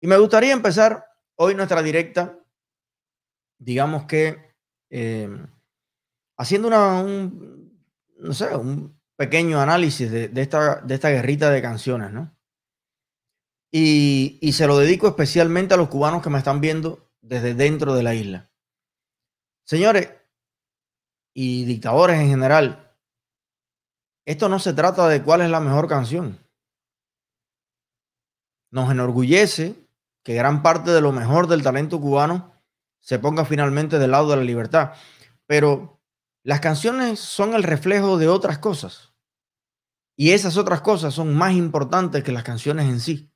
Y me gustaría empezar hoy nuestra directa, digamos que eh, haciendo una, un, no sé, un pequeño análisis de, esta, de esta guerrita de canciones, ¿no? Y, y se lo dedico especialmente a los cubanos que me están viendo desde dentro de la isla. Señores y dictadores en general, esto no se trata de cuál es la mejor canción. Nos enorgullece que gran parte de lo mejor del talento cubano se ponga finalmente del lado de la libertad. Pero las canciones son el reflejo de otras cosas. Y esas otras cosas son más importantes que las canciones en sí.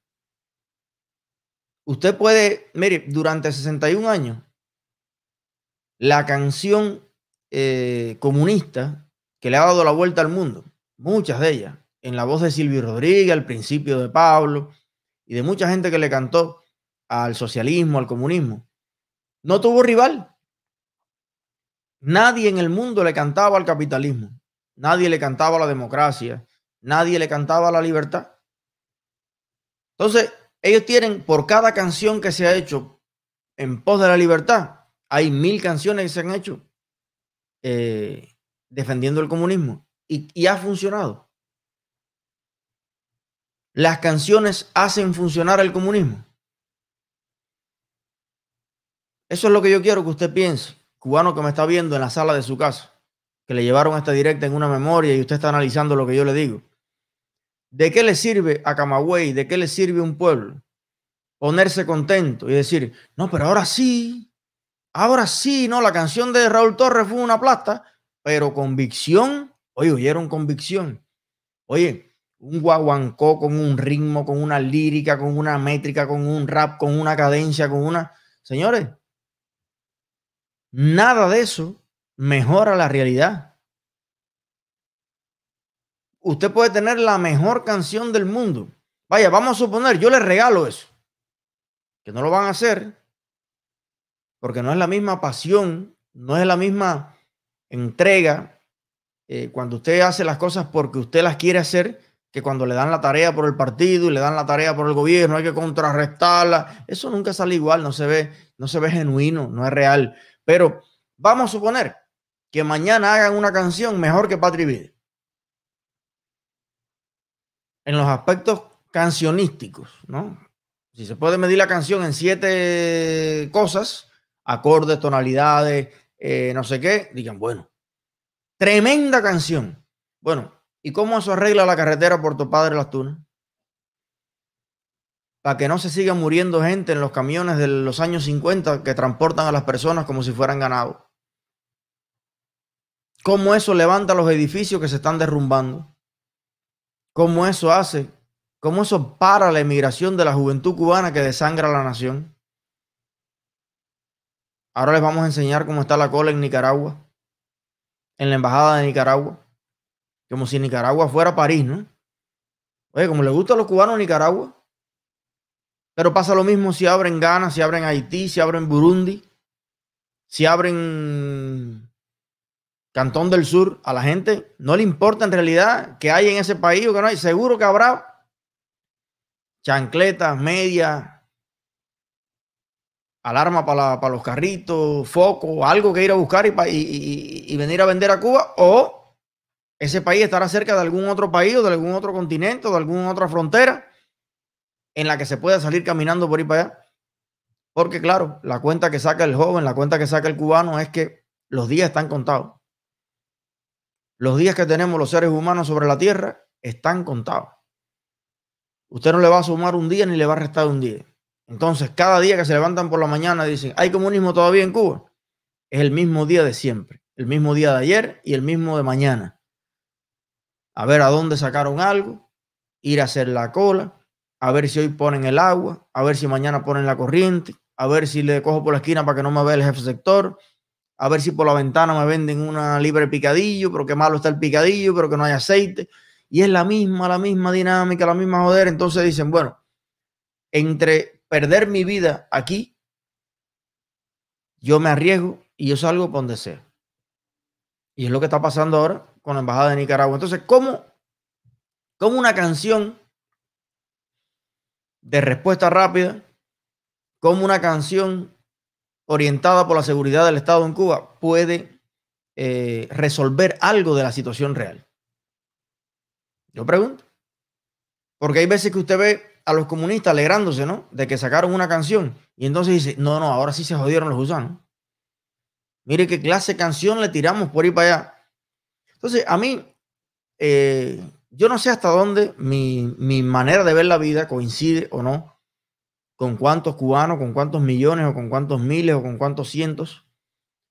Usted puede, mire, durante 61 años, la canción eh, comunista que le ha dado la vuelta al mundo, muchas de ellas, en la voz de Silvio Rodríguez, al principio de Pablo, y de mucha gente que le cantó al socialismo, al comunismo, no tuvo rival. Nadie en el mundo le cantaba al capitalismo, nadie le cantaba a la democracia, nadie le cantaba a la libertad. Entonces, ellos tienen por cada canción que se ha hecho en pos de la libertad, hay mil canciones que se han hecho eh, defendiendo el comunismo y ha funcionado. Las canciones hacen funcionar el comunismo. Eso es lo que yo quiero que usted piense, cubano que me está viendo en la sala de su casa, que le llevaron esta directa en una memoria y usted está analizando lo que yo le digo. ¿De qué le sirve a Camagüey? ¿De qué le sirve a un pueblo? Ponerse contento y decir, no, pero ahora sí, ahora sí, no, la canción de Raúl Torres fue una plasta, pero convicción, oye, oyeron convicción. Oye, un guaguancó con un ritmo, con una lírica, con una métrica, con un rap, con una cadencia, con una... Señores, Nada de eso mejora la realidad. Usted puede tener la mejor canción del mundo. Vaya, vamos a suponer, yo le regalo eso. Que no lo van a hacer porque no es la misma pasión, no es la misma entrega eh, cuando usted hace las cosas porque usted las quiere hacer que cuando le dan la tarea por el partido y le dan la tarea por el gobierno, hay que contrarrestarla. Eso nunca sale igual, no se ve, no se ve genuino, no es real. Pero vamos a suponer que mañana hagan una canción mejor que Patri. En los aspectos cancionísticos, ¿no? Si se puede medir la canción en siete cosas, acordes, tonalidades, eh, no sé qué, digan, bueno, tremenda canción. Bueno, ¿y cómo eso arregla la carretera Puerto Padre Las Tunas? Para que no se siga muriendo gente en los camiones de los años 50 que transportan a las personas como si fueran ganado. ¿Cómo eso levanta los edificios que se están derrumbando? ¿Cómo eso hace? ¿Cómo eso para la emigración de la juventud cubana que desangra la nación? Ahora les vamos a enseñar cómo está la cola en Nicaragua, en la embajada de Nicaragua, como si Nicaragua fuera París, ¿no? Oye, como le gusta a los cubanos Nicaragua, pero pasa lo mismo si abren Ghana, si abren Haití, si abren Burundi, si abren Cantón del Sur. A la gente no le importa en realidad que hay en ese país o que no hay. Seguro que habrá chancletas, medias, alarma para, los carritos, foco, algo que ir a buscar y, y, venir a vender a Cuba. O ese país estará cerca de algún otro país o de algún otro continente o de alguna otra frontera en la que se pueda salir caminando por ahí para allá. Porque claro, la cuenta que saca el joven, la cuenta que saca el cubano es que los días están contados. Los días que tenemos los seres humanos sobre la tierra están contados. Usted no le va a sumar un día ni le va a restar un día. Entonces, cada día que se levantan por la mañana dicen, ¿hay comunismo todavía en Cuba? Es el mismo día de siempre, el mismo día de ayer y el mismo de mañana. A ver a dónde sacaron algo, ir a hacer la cola, a ver si hoy ponen el agua, a ver si mañana ponen la corriente, a ver si le cojo por la esquina para que no me vea el jefe sector, a ver si por la ventana me venden una libre picadillo, pero qué malo está el picadillo, pero que no hay aceite. Y es la misma, la misma dinámica, la misma joder. Entonces dicen, bueno, entre perder mi vida aquí, yo me arriesgo y yo salgo por donde sea. Y es lo que está pasando ahora con la Embajada de Nicaragua. Entonces, ¿cómo, cómo una canción de respuesta rápida cómo una canción orientada por la seguridad del Estado en Cuba puede eh, resolver algo de la situación real. Yo pregunto. Porque hay veces que usted ve a los comunistas alegrándose, ¿no? De que sacaron una canción y entonces dice, no, no, ahora sí se jodieron los gusanos. Mire qué clase de canción le tiramos por ir para allá. Entonces, a mí, eh, yo no sé hasta dónde mi, mi manera de ver la vida coincide o no con cuántos cubanos, con cuántos millones o con cuántos miles o con cuántos cientos.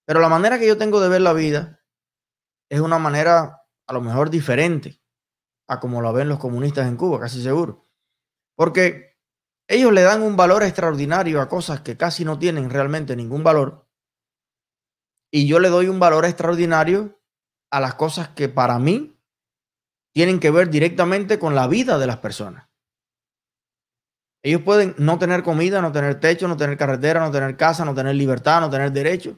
Pero la manera que yo tengo de ver la vida es una manera a lo mejor diferente a como lo ven los comunistas en Cuba, casi seguro. Porque ellos le dan un valor extraordinario a cosas que casi no tienen realmente ningún valor. Y yo le doy un valor extraordinario a las cosas que para mí tienen que ver directamente con la vida de las personas. Ellos pueden no tener comida, no tener techo, no tener carretera, no tener casa, no tener libertad, no tener derecho,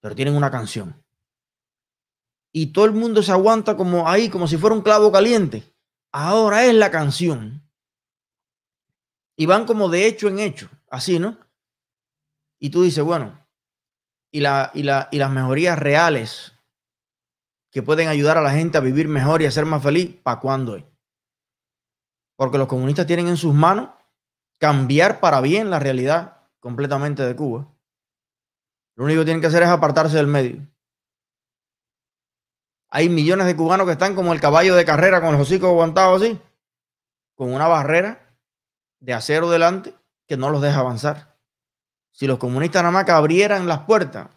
pero tienen una canción. Y todo el mundo se aguanta como ahí, como si fuera un clavo caliente. Ahora es la canción. Y van como de hecho en hecho, así, ¿no? Y tú dices, bueno, y, la, y, la, y las mejorías reales que pueden ayudar a la gente a vivir mejor y a ser más feliz, ¿para cuándo porque los comunistas tienen en sus manos cambiar para bien la realidad completamente de Cuba. Lo único que tienen que hacer es apartarse del medio. Hay millones de cubanos que están como el caballo de carrera con los hocicos aguantados así, con una barrera de acero delante que no los deja avanzar. Si los comunistas nada más que abrieran las puertas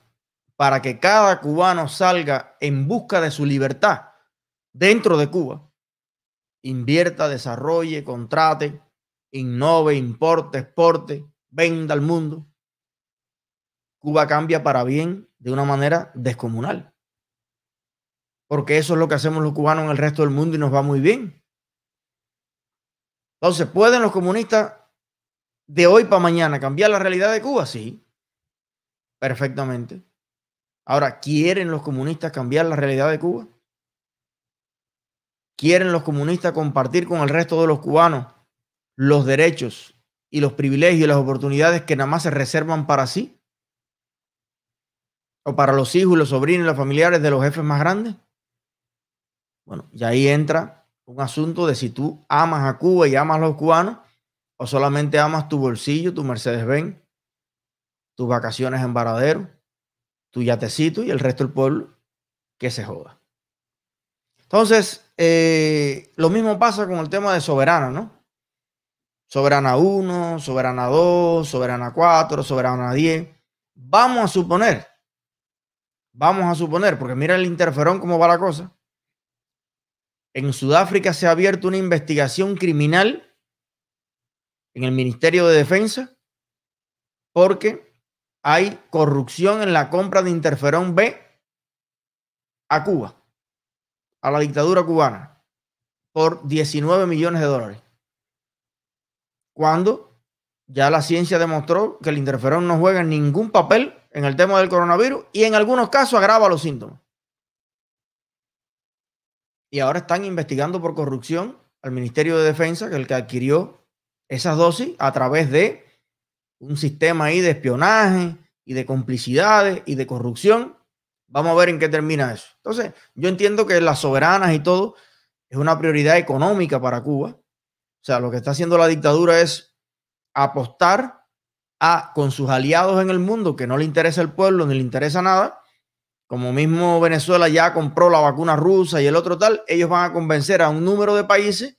para que cada cubano salga en busca de su libertad dentro de Cuba, invierta, desarrolle, contrate, innove, importe, exporte, venda al mundo. Cuba cambia para bien de una manera descomunal. Porque eso es lo que hacemos los cubanos en el resto del mundo y nos va muy bien. Entonces, ¿pueden los comunistas de hoy para mañana cambiar la realidad de Cuba? Sí, perfectamente. Ahora, ¿quieren los comunistas cambiar la realidad de Cuba? ¿Quieren los comunistas compartir con el resto de los cubanos los derechos y los privilegios y las oportunidades que nada más se reservan para sí? ¿O para los hijos, los sobrinos y los familiares de los jefes más grandes? Bueno, y ahí entra un asunto de si tú amas a Cuba y amas a los cubanos o solamente amas tu bolsillo, tu Mercedes-Benz, tus vacaciones en Varadero, tu yatecito y el resto del pueblo que se joda. Entonces, eh, lo mismo pasa con el tema de soberana, ¿no? Soberana 1, soberana 2, soberana 4, soberana 10. Vamos a suponer, vamos a suponer, porque mira el interferón cómo va la cosa. En Sudáfrica se ha abierto una investigación criminal en el Ministerio de Defensa porque hay corrupción en la compra de interferón B a Cuba a la dictadura cubana por 19 millones de dólares. Cuando ya la ciencia demostró que el interferón no juega ningún papel en el tema del coronavirus y en algunos casos agrava los síntomas. Y ahora están investigando por corrupción al Ministerio de Defensa, que es el que adquirió esas dosis a través de un sistema ahí de espionaje y de complicidades y de corrupción Vamos a ver en qué termina eso. Entonces, yo entiendo que las soberanas y todo es una prioridad económica para Cuba. O sea, lo que está haciendo la dictadura es apostar a con sus aliados en el mundo que no le interesa el pueblo ni le interesa nada. Como mismo Venezuela ya compró la vacuna rusa y el otro tal, ellos van a convencer a un número de países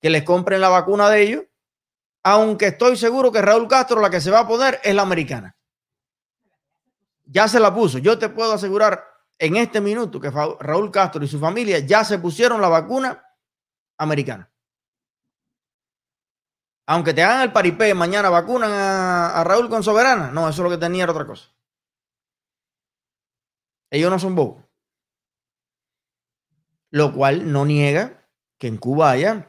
que les compren la vacuna de ellos, aunque estoy seguro que Raúl Castro la que se va a poner es la americana ya se la puso. Yo te puedo asegurar en este minuto que Raúl Castro y su familia ya se pusieron la vacuna americana. Aunque te hagan el paripé, mañana vacunan a, Raúl con soberana. No, eso es lo que tenía era otra cosa. Ellos no son bobos. Lo cual no niega que en Cuba haya,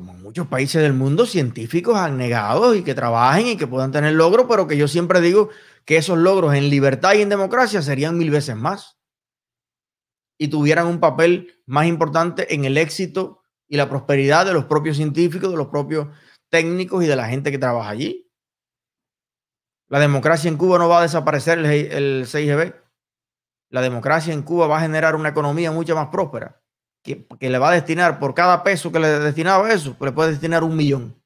como en muchos países del mundo, científicos negado y que trabajen y que puedan tener logros, pero que yo siempre digo que esos logros en libertad y en democracia serían mil veces más y tuvieran un papel más importante en el éxito y la prosperidad de los propios científicos, de los propios técnicos y de la gente que trabaja allí. La democracia en Cuba no va a desaparecer el, el 6GB. La democracia en Cuba va a generar una economía mucho más próspera, que, le va a destinar por cada peso que le destinaba eso, le puede destinar un millón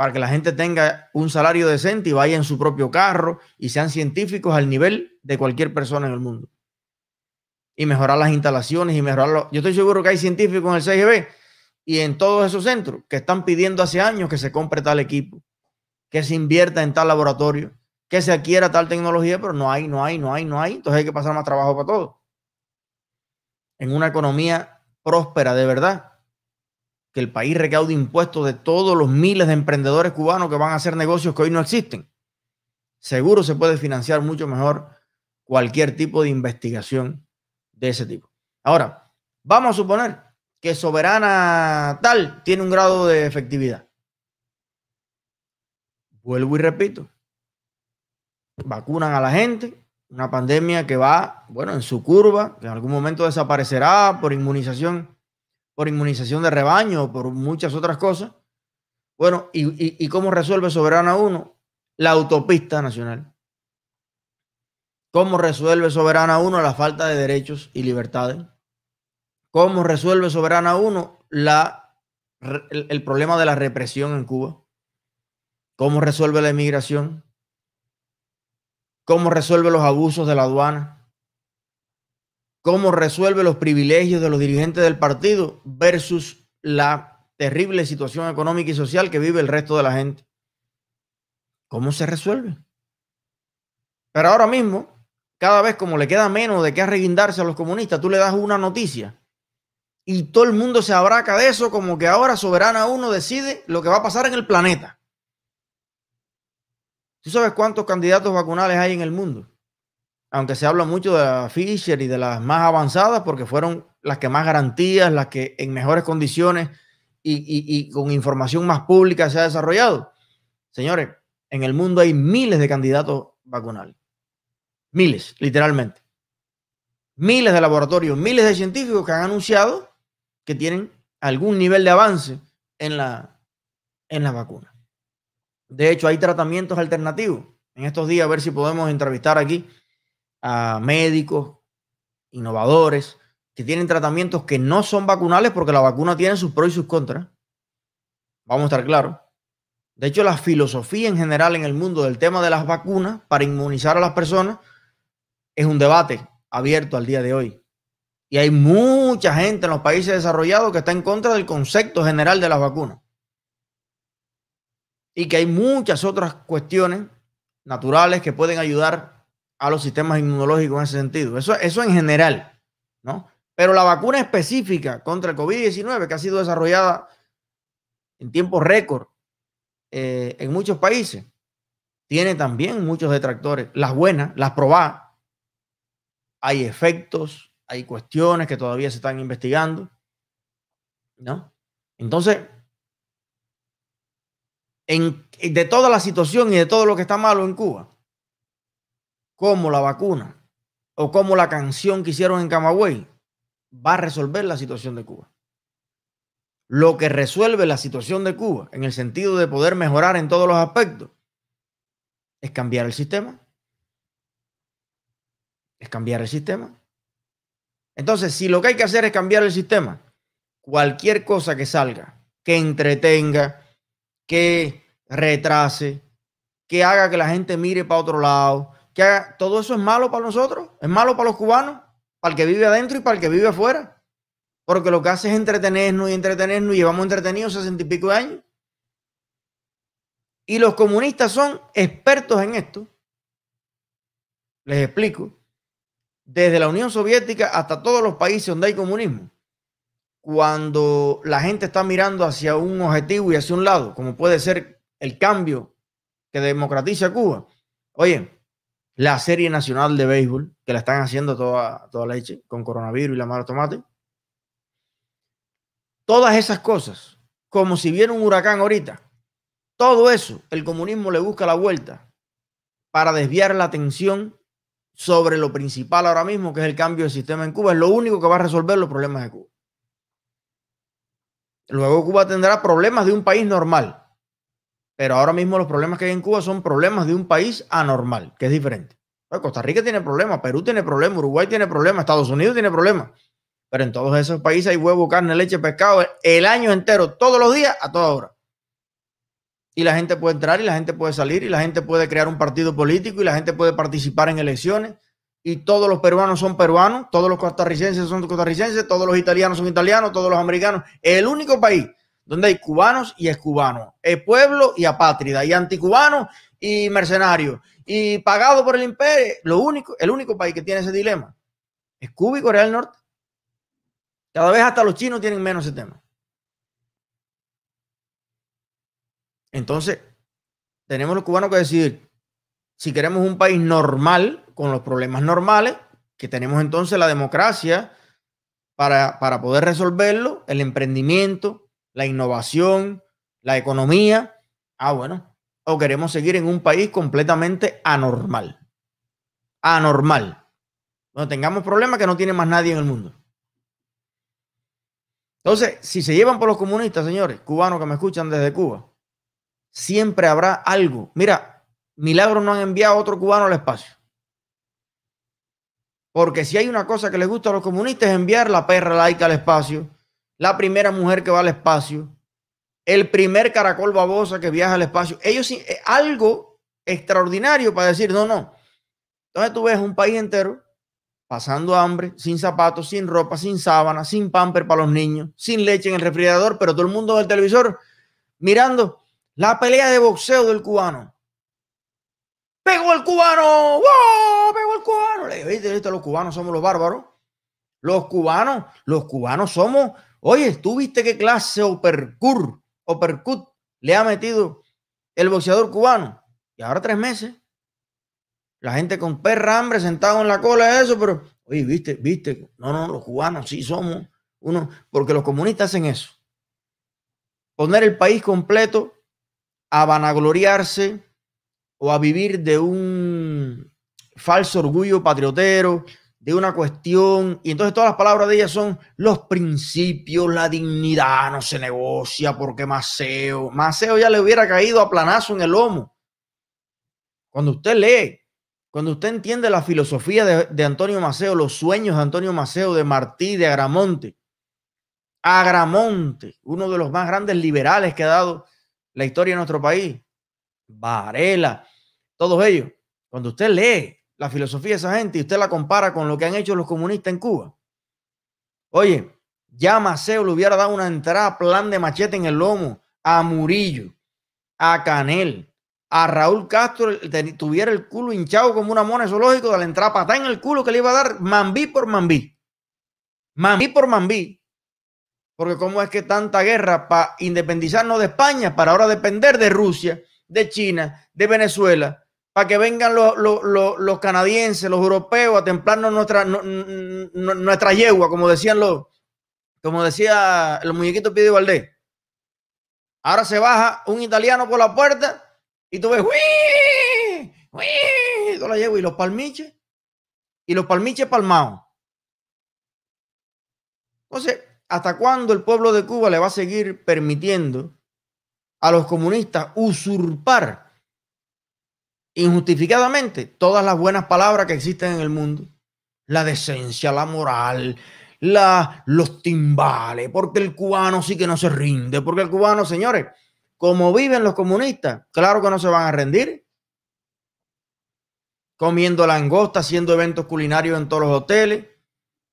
para que la gente tenga un salario decente y vaya en su propio carro y sean científicos al nivel de cualquier persona en el mundo. Y mejorar las instalaciones y mejorar. Yo estoy seguro que hay científicos en el CGB y en todos esos centros que están pidiendo hace años que se compre tal equipo, que se invierta en tal laboratorio, que se adquiera tal tecnología, pero no hay, no hay, no hay, no hay. Entonces hay que pasar más trabajo para todo. En una economía próspera de verdad, que el país recaude impuestos de todos los miles de emprendedores cubanos que van a hacer negocios que hoy no existen. Seguro se puede financiar mucho mejor cualquier tipo de investigación de ese tipo. Ahora, vamos a suponer que Soberana tal tiene un grado de efectividad. Vuelvo y repito, vacunan a la gente, una pandemia que va, bueno, en su curva, que en algún momento desaparecerá por inmunización por inmunización de rebaño, por muchas otras cosas. Bueno, ¿y, cómo resuelve Soberana 1? La autopista nacional. ¿Cómo resuelve Soberana 1 la falta de derechos y libertades? ¿Cómo resuelve Soberana 1 la, el, el problema de la represión en Cuba? ¿Cómo resuelve la inmigración? ¿Cómo resuelve los abusos de la aduana? cómo resuelve los privilegios de los dirigentes del partido versus la terrible situación económica y social que vive el resto de la gente. ¿Cómo se resuelve? Pero ahora mismo, cada vez como le queda menos de qué arreguindarse a los comunistas, tú le das una noticia y todo el mundo se abraca de eso como que ahora Soberana uno decide lo que va a pasar en el planeta. ¿Tú sabes cuántos candidatos vacunales hay en el mundo? aunque se habla mucho de la Fisher y de las más avanzadas, porque fueron las que más garantías, las que en mejores condiciones y, con información más pública se ha desarrollado. Señores, en el mundo hay miles de candidatos vacunales. Miles, literalmente. Miles de laboratorios, miles de científicos que han anunciado que tienen algún nivel de avance en la, en la vacuna. De hecho, hay tratamientos alternativos. En estos días, a ver si podemos entrevistar aquí a médicos, innovadores, que tienen tratamientos que no son vacunales porque la vacuna tiene sus pros y sus contras. Vamos a estar claros. De hecho, la filosofía en general en el mundo del tema de las vacunas para inmunizar a las personas es un debate abierto al día de hoy. Y hay mucha gente en los países desarrollados que está en contra del concepto general de las vacunas. Y que hay muchas otras cuestiones naturales que pueden ayudar a los sistemas inmunológicos en ese sentido. Eso, eso en general, ¿no? Pero la vacuna específica contra el COVID-19 que ha sido desarrollada en tiempo récord eh, en muchos países, tiene también muchos detractores. Las buenas, las probadas, hay efectos, hay cuestiones que todavía se están investigando, ¿no? Entonces, en, de toda la situación y de todo lo que está malo en Cuba, como la vacuna o como la canción que hicieron en Camagüey va a resolver la situación de Cuba. Lo que resuelve la situación de Cuba en el sentido de poder mejorar en todos los aspectos es cambiar el sistema. Es cambiar el sistema. Entonces, si lo que hay que hacer es cambiar el sistema, cualquier cosa que salga, que entretenga, que retrase, que haga que la gente mire para otro lado, todo eso es malo para nosotros, es malo para los cubanos, para el que vive adentro y para el que vive afuera. Porque lo que hace es entretenernos y entretenernos y llevamos entretenidos sesenta y pico de años. Y los comunistas son expertos en esto. Les explico. Desde la Unión Soviética hasta todos los países donde hay comunismo. Cuando la gente está mirando hacia un objetivo y hacia un lado, como puede ser el cambio que democratiza Cuba. Oye, la serie nacional de béisbol, que la están haciendo toda, toda leche, con coronavirus y la mala tomate. Todas esas cosas, como si viera un huracán ahorita, todo eso, el comunismo le busca la vuelta para desviar la atención sobre lo principal ahora mismo, que es el cambio de sistema en Cuba. Es lo único que va a resolver los problemas de Cuba. Luego Cuba tendrá problemas de un país normal, Pero ahora mismo los problemas que hay en Cuba son problemas de un país anormal, que es diferente. Costa Rica tiene problemas, Perú tiene problemas, Uruguay tiene problemas, Estados Unidos tiene problemas. Pero en todos esos países hay huevo, carne, leche, pescado el año entero, todos los días, a toda hora. Y la gente puede entrar y la gente puede salir y la gente puede crear un partido político y la gente puede participar en elecciones. Y todos los peruanos son peruanos, todos los costarricenses son costarricenses, todos los italianos son italianos, todos los americanos. El único país donde hay cubanos y excubanos, el pueblo y apátrida, y anticubanos y mercenarios, y pagado por el imperio. Lo único, el único país que tiene ese dilema es Cuba y Corea del Norte. Cada vez hasta los chinos tienen menos ese tema. Entonces, tenemos los cubanos que decidir si queremos un país normal, con los problemas normales, que tenemos entonces la democracia para, para poder resolverlo, el emprendimiento, la innovación, la economía. Ah, bueno. O queremos seguir en un país completamente anormal. Anormal. Donde tengamos problemas que no tiene más nadie en el mundo. Entonces, si se llevan por los comunistas, señores, cubanos que me escuchan desde Cuba, siempre habrá algo. Mira, Milagro no han enviado a otro cubano al espacio. Porque si hay una cosa que les gusta a los comunistas es enviar la perra laica al espacio, la primera mujer que va al espacio, el primer caracol babosa que viaja al espacio. Ellos eh, algo extraordinario para decir, no, no. Entonces tú ves un país entero pasando hambre, sin zapatos, sin ropa, sin sábana, sin pamper para los niños, sin leche en el refrigerador, pero todo el mundo en el televisor mirando la pelea de boxeo del cubano. Pegó el cubano, ¡Wow! Pegó el cubano. Le ¿viste? Los cubanos somos los bárbaros. Los cubanos, los cubanos somos, oye, ¿tú viste qué clase uppercut, uppercut le ha metido el boxeador cubano? Y ahora tres meses. La gente con perra hambre sentado en la cola de eso, pero, oye, viste, viste, no, no, los cubanos sí somos uno, porque los comunistas hacen eso. Poner el país completo a vanagloriarse o a vivir de un falso orgullo patriotero, de una cuestión, y entonces todas las palabras de ella son los principios, la dignidad, no se negocia porque Maceo, Maceo ya le hubiera caído a planazo en el lomo. Cuando usted lee cuando usted entiende la filosofía de, Antonio Maceo, los sueños de Antonio Maceo, de Martí, de Agramonte, Agramonte, uno de los más grandes liberales que ha dado la historia de nuestro país, Varela, todos ellos, cuando usted lee la filosofía de esa gente y usted la compara con lo que han hecho los comunistas en Cuba, oye, ya Maceo le hubiera dado una entrada plan de machete en el lomo a Murillo, a Canel, a Raúl Castro tuviera el culo hinchado como una mona zoológico de la entrada patada en el culo que le iba a dar Mambí por Mambí. Mambí por Mambí. Porque cómo es que tanta guerra para independizarnos de España, para ahora depender de Rusia, de China, de Venezuela, para que vengan los, los, canadienses, los europeos a templarnos nuestra, nuestra yegua, como decían los, como decía el muñequito Pide Valdés. Ahora se baja un italiano por la puerta y tú ves, ¡Uy! ¡Uy! Yo la llevo y los palmiches. Y los palmiches palmados. Entonces, ¿hasta cuándo el pueblo de Cuba le va a seguir permitiendo a los comunistas usurpar injustificadamente todas las buenas palabras que existen en el mundo? La decencia, la moral, la, los timbales, porque el cubano sí que no se rinde, porque el cubano, señores, como viven los comunistas, claro que no se van a rendir. Comiendo langosta, haciendo eventos culinarios en todos los hoteles,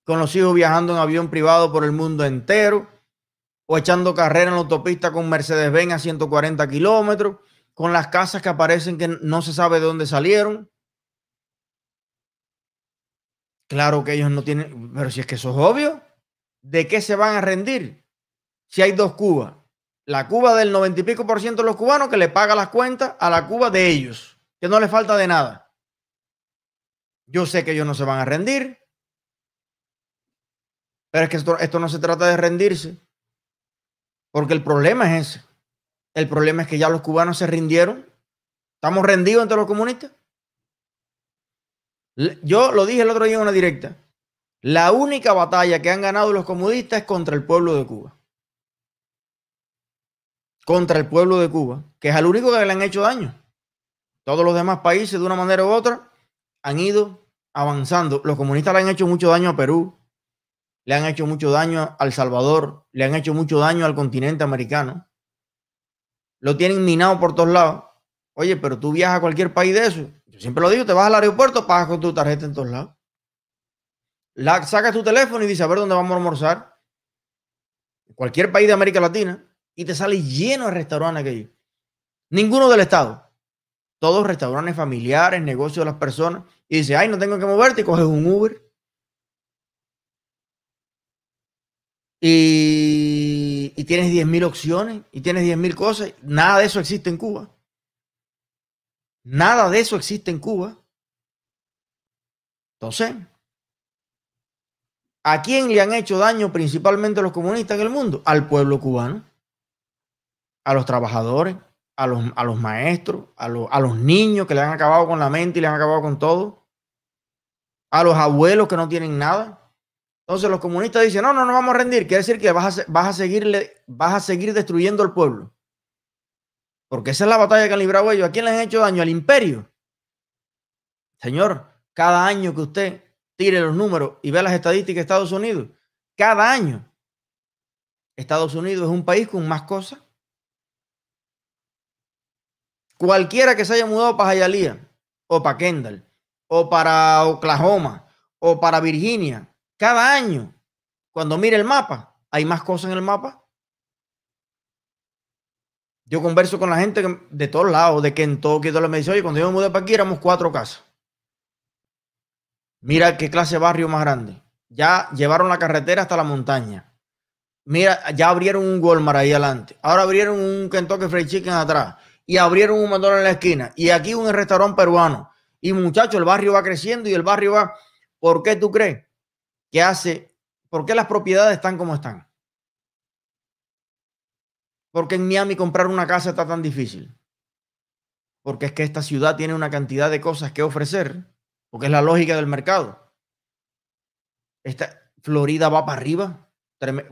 con los hijos viajando en avión privado por el mundo entero, o echando carrera en la autopista con Mercedes-Benz a 140 kilómetros, con las casas que aparecen que no se sabe de dónde salieron. Claro que ellos no tienen, pero si es que eso es obvio, ¿de qué se van a rendir? Si hay dos Cubas, la Cuba del noventa y pico por ciento de los cubanos que le paga las cuentas a la Cuba de ellos, que no le falta de nada. Yo sé que ellos no se van a rendir, pero es que esto, esto no se trata de rendirse, porque el problema es ese. El problema es que ya los cubanos se rindieron. ¿Estamos rendidos entre los comunistas? Yo lo dije el otro día en una directa. La única batalla que han ganado los comunistas es contra el pueblo de Cuba. contra el pueblo de Cuba, que es al único que le han hecho daño. Todos los demás países, de una manera u otra, han ido avanzando. Los comunistas le han hecho mucho daño a Perú, le han hecho mucho daño a El Salvador, le han hecho mucho daño al continente americano. Lo tienen minado por todos lados. Oye, pero tú viajas a cualquier país de eso. Yo siempre lo digo, te vas al aeropuerto, pagas con tu tarjeta en todos lados. La, sacas tu teléfono y dices, a ver dónde vamos a almorzar. Cualquier país de América Latina. Y te sale lleno de restaurantes aquellos. Ninguno del Estado. Todos restaurantes familiares, negocios de las personas. Y dice, ay, no tengo que moverte y coges un Uber. Y, y tienes 10.000 opciones y tienes 10.000 cosas. Nada de eso existe en Cuba. Nada de eso existe en Cuba. Entonces, ¿a quién le han hecho daño principalmente los comunistas en el mundo? Al pueblo cubano, a los trabajadores, a los, a los maestros, a, a los niños que le han acabado con la mente y le han acabado con todo, a los abuelos que no tienen nada. Entonces los comunistas dicen, no, no nos vamos a rendir. Quiere decir que vas a, seguirle, vas a seguir destruyendo el pueblo. Porque esa es la batalla que han librado ellos. ¿A quién les han hecho daño? Al imperio. Señor, cada año que usted tire los números y vea las estadísticas de Estados Unidos, cada año Estados Unidos es un país con más cosas Cualquiera que se haya mudado para Hialeah o para Kendall o para Oklahoma o para Virginia, cada año, cuando mire el mapa, hay más cosas en el mapa. Yo converso con la gente de todos lados, de Kentucky, de los me dice, oye, cuando yo me mudé para aquí éramos cuatro casas. Mira qué clase de barrio más grande. Ya llevaron la carretera hasta la montaña. Mira, ya abrieron un Walmart ahí adelante. Ahora abrieron un Kentucky Fried Chicken atrás y abrieron un McDonald's en la esquina y aquí un restaurante peruano. Y muchachos, el barrio va creciendo y el barrio va. ¿Por qué tú crees que hace? ¿Por qué las propiedades están como están? Porque en Miami comprar una casa está tan difícil. Porque es que esta ciudad tiene una cantidad de cosas que ofrecer, porque es la lógica del mercado. Esta Florida va para arriba.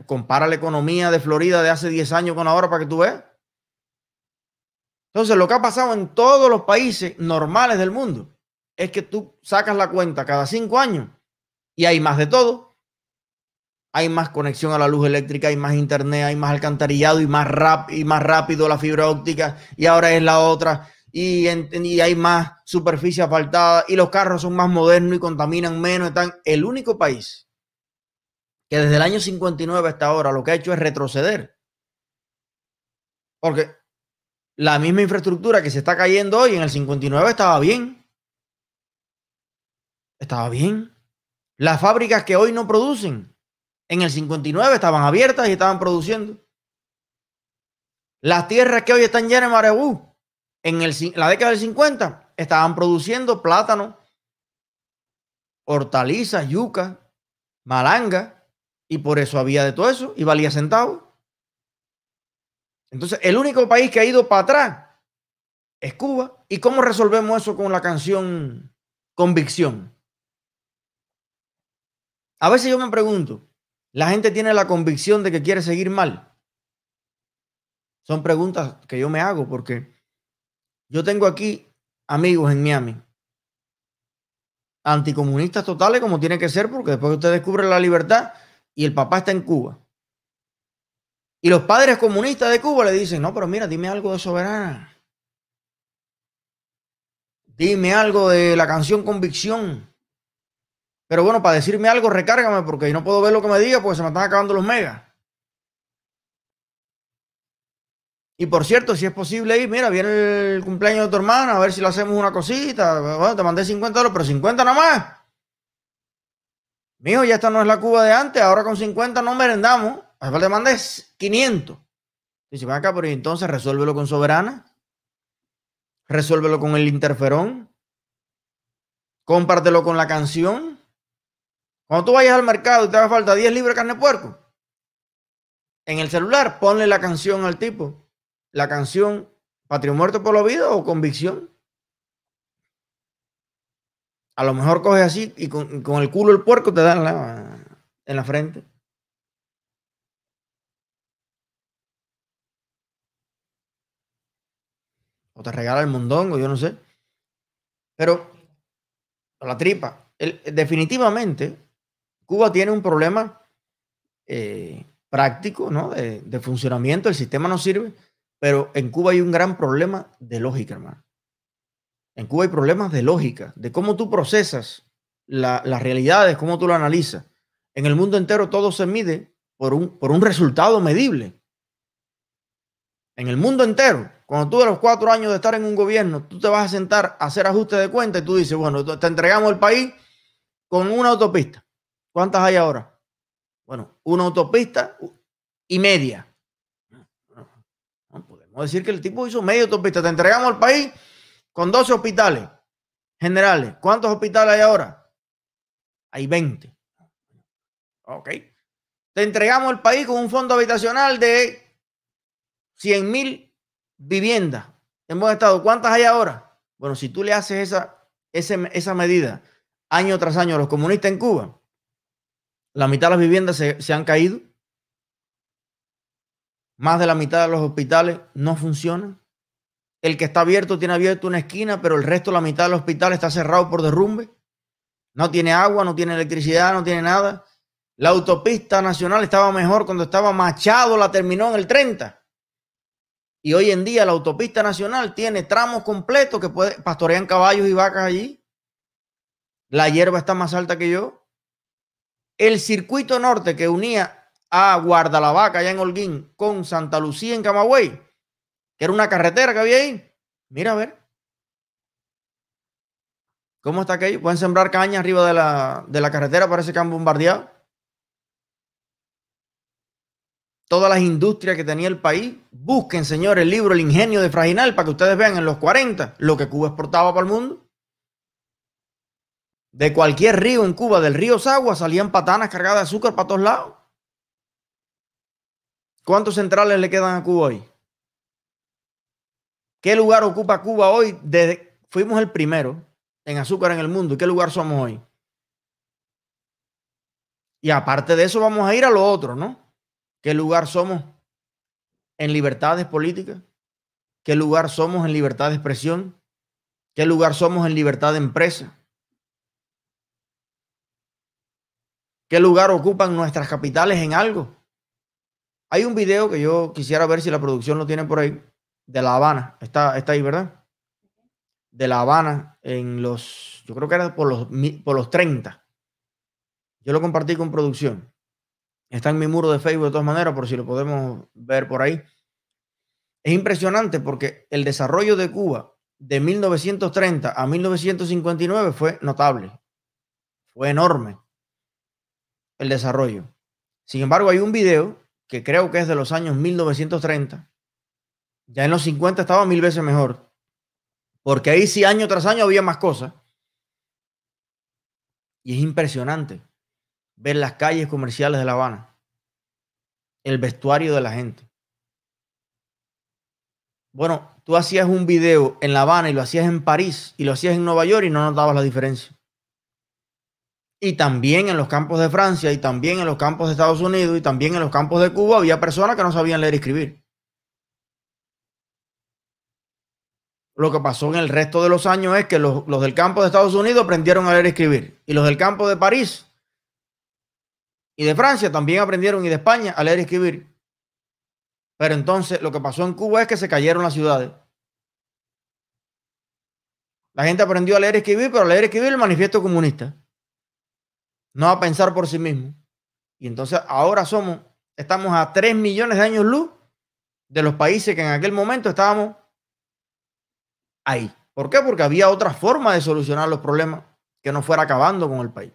Compara la economía de Florida de hace 10 años con ahora para que tú veas. Entonces, lo que ha pasado en todos los países normales del mundo es que tú sacas la cuenta cada cinco años y hay más de todo. Hay más conexión a la luz eléctrica, hay más internet, hay más alcantarillado y más, rap, y más rápido la fibra óptica y ahora es la otra. Y, y hay más superficie asfaltada y los carros son más modernos y contaminan menos. Están el único país que desde el año 59 hasta ahora lo que ha hecho es retroceder. Porque la misma infraestructura que se está cayendo hoy en el 59 estaba bien. Estaba bien. Las fábricas que hoy no producen, en el 59 estaban abiertas y estaban produciendo. Las tierras que hoy están llenas de marebú, en el, la década del 50 estaban produciendo plátano, hortalizas, yuca, malanga, y por eso había de todo eso y valía centavos. Entonces, el único país que ha ido para atrás es Cuba. ¿Y cómo resolvemos eso con la canción Convicción? A veces yo me pregunto, ¿la gente tiene la convicción de que quiere seguir mal? Son preguntas que yo me hago porque yo tengo aquí amigos en Miami, anticomunistas totales como tiene que ser, porque después usted descubre la libertad y el papá está en Cuba. Y los padres comunistas de Cuba le dicen, no, pero mira, dime algo de soberana. Dime algo de la canción Convicción. Pero bueno, para decirme algo, recárgame porque no puedo ver lo que me diga porque se me están acabando los megas. Y por cierto, si es posible ir, mira, viene el cumpleaños de tu hermana, a ver si le hacemos una cosita. Bueno, te mandé 50 dólares, pero 50 nada más. Mijo, ya esta no es la Cuba de antes, ahora con 50 no merendamos. A falta mandes 500. Dice, ven acá, pero entonces resuélvelo con Soberana. Resuélvelo con el interferón. Cómpratelo con la canción. Cuando tú vayas al mercado y te haga falta 10 libras de carne de puerco, en el celular ponle la canción al tipo. La canción Patrio Muerto por la Vida o Convicción. A lo mejor coge así y con, el culo el puerco te da en la frente. o te regala el mondongo, yo no sé. Pero la tripa, definitivamente, Cuba tiene un problema eh, práctico, ¿no? De, funcionamiento, el sistema no sirve, pero en Cuba hay un gran problema de lógica, hermano. En Cuba hay problemas de lógica, de cómo tú procesas las realidades, cómo tú lo analizas. En el mundo entero todo se mide por un, por un resultado medible. En el mundo entero, cuando tú de los cuatro años de estar en un gobierno, tú te vas a sentar a hacer ajustes de cuenta y tú dices, bueno, te entregamos el país con una autopista. ¿Cuántas hay ahora? Bueno, una autopista y media. podemos decir que el tipo hizo media autopista. Te entregamos el país con 12 hospitales generales. ¿Cuántos hospitales hay ahora? Hay 20. Ok. Te entregamos el país con un fondo habitacional de 100 mil viviendas en buen estado. ¿Cuántas hay ahora? Bueno, si tú le haces esa, esa medida año tras año a los comunistas en Cuba, la mitad de las viviendas se, se han caído. Más de la mitad de los hospitales no funcionan. El que está abierto tiene abierto una esquina, pero el resto, la mitad del hospital está cerrado por derrumbe. No tiene agua, no tiene electricidad, no tiene nada. La autopista nacional estaba mejor cuando estaba Machado, la terminó en el 30. Y hoy en día la autopista nacional tiene tramos completos que puede, pastorean caballos y vacas allí. La hierba está más alta que yo. El circuito norte que unía a Guardalavaca allá en Holguín con Santa Lucía en Camagüey, que era una carretera que había ahí. Mira a ver. ¿Cómo está aquello? Pueden sembrar caña arriba de la, de la carretera, parece que han bombardeado. todas las industrias que tenía el país. Busquen, señores, el libro El ingenio de Fraginal para que ustedes vean en los 40 lo que Cuba exportaba para el mundo. De cualquier río en Cuba, del río Sagua, salían patanas cargadas de azúcar para todos lados. ¿Cuántos centrales le quedan a Cuba hoy? ¿Qué lugar ocupa Cuba hoy? Desde, fuimos el primero en azúcar en el mundo. ¿Y qué lugar somos hoy? Y aparte de eso, vamos a ir a lo otro, ¿no? ¿Qué lugar somos en libertades políticas? ¿Qué lugar somos en libertad de expresión? ¿Qué lugar somos en libertad de empresa? ¿Qué lugar ocupan nuestras capitales en algo? Hay un video que yo quisiera ver si la producción lo tiene por ahí, de La Habana. Está, está ahí, ¿verdad? De La Habana en los, yo creo que era por los, por los 30. Yo lo compartí con producción. Está en mi muro de Facebook de todas maneras, por si lo podemos ver por ahí. Es impresionante porque el desarrollo de Cuba de 1930 a 1959 fue notable. Fue enorme el desarrollo. Sin embargo, hay un video que creo que es de los años 1930. Ya en los 50 estaba mil veces mejor. Porque ahí sí año tras año había más cosas. Y es impresionante ver las calles comerciales de La Habana, el vestuario de la gente. Bueno, tú hacías un video en La Habana y lo hacías en París y lo hacías en Nueva York y no notabas la diferencia. Y también en los campos de Francia y también en los campos de Estados Unidos y también en los campos de Cuba había personas que no sabían leer y escribir. Lo que pasó en el resto de los años es que los, los del campo de Estados Unidos aprendieron a leer y escribir. Y los del campo de París y de Francia también aprendieron y de España a leer y escribir. Pero entonces lo que pasó en Cuba es que se cayeron las ciudades. La gente aprendió a leer y escribir, pero a leer y escribir el manifiesto comunista no a pensar por sí mismo. Y entonces ahora somos, estamos a 3 millones de años luz de los países que en aquel momento estábamos ahí. ¿Por qué? Porque había otra forma de solucionar los problemas que no fuera acabando con el país.